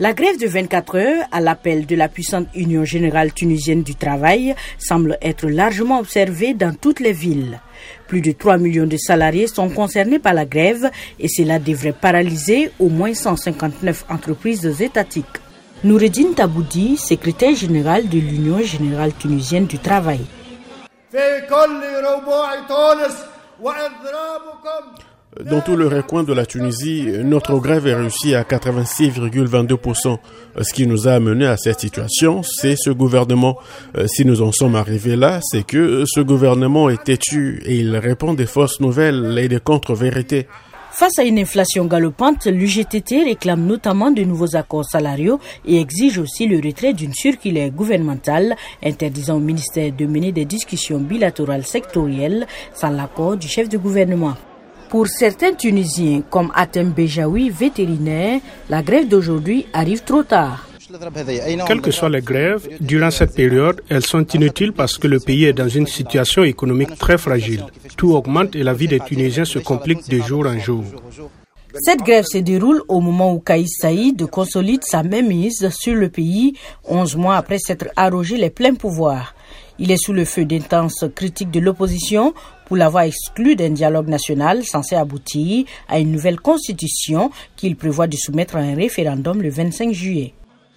La grève de 24 heures, à l'appel de la puissante Union générale tunisienne du travail, semble être largement observée dans toutes les villes. Plus de 3 millions de salariés sont concernés par la grève et cela devrait paralyser au moins 159 entreprises étatiques. Noureddin Taboudi, secrétaire général de l'Union générale tunisienne du travail. Dans tout le recoin de la Tunisie, notre grève est réussie à 86,22%. Ce qui nous a amené à cette situation, c'est ce gouvernement. Euh, si nous en sommes arrivés là, c'est que ce gouvernement est têtu et il répond des fausses nouvelles et des contre-vérités. Face à une inflation galopante, l'UGTT réclame notamment de nouveaux accords salariaux et exige aussi le retrait d'une circulaire gouvernementale interdisant au ministère de mener des discussions bilatérales sectorielles sans l'accord du chef de gouvernement. Pour certains Tunisiens, comme Atem Bejaoui, vétérinaire, la grève d'aujourd'hui arrive trop tard. Quelles que soient les grèves, durant cette période, elles sont inutiles parce que le pays est dans une situation économique très fragile. Tout augmente et la vie des Tunisiens se complique de jour en jour. Cette grève se déroule au moment où Kaïs Saïd consolide sa mainmise sur le pays, 11 mois après s'être arrogé les pleins pouvoirs. Il est sous le feu d'intenses critiques de l'opposition pour l'avoir exclu d'un dialogue national censé aboutir à une nouvelle constitution qu'il prévoit de soumettre à un référendum le 25 juillet.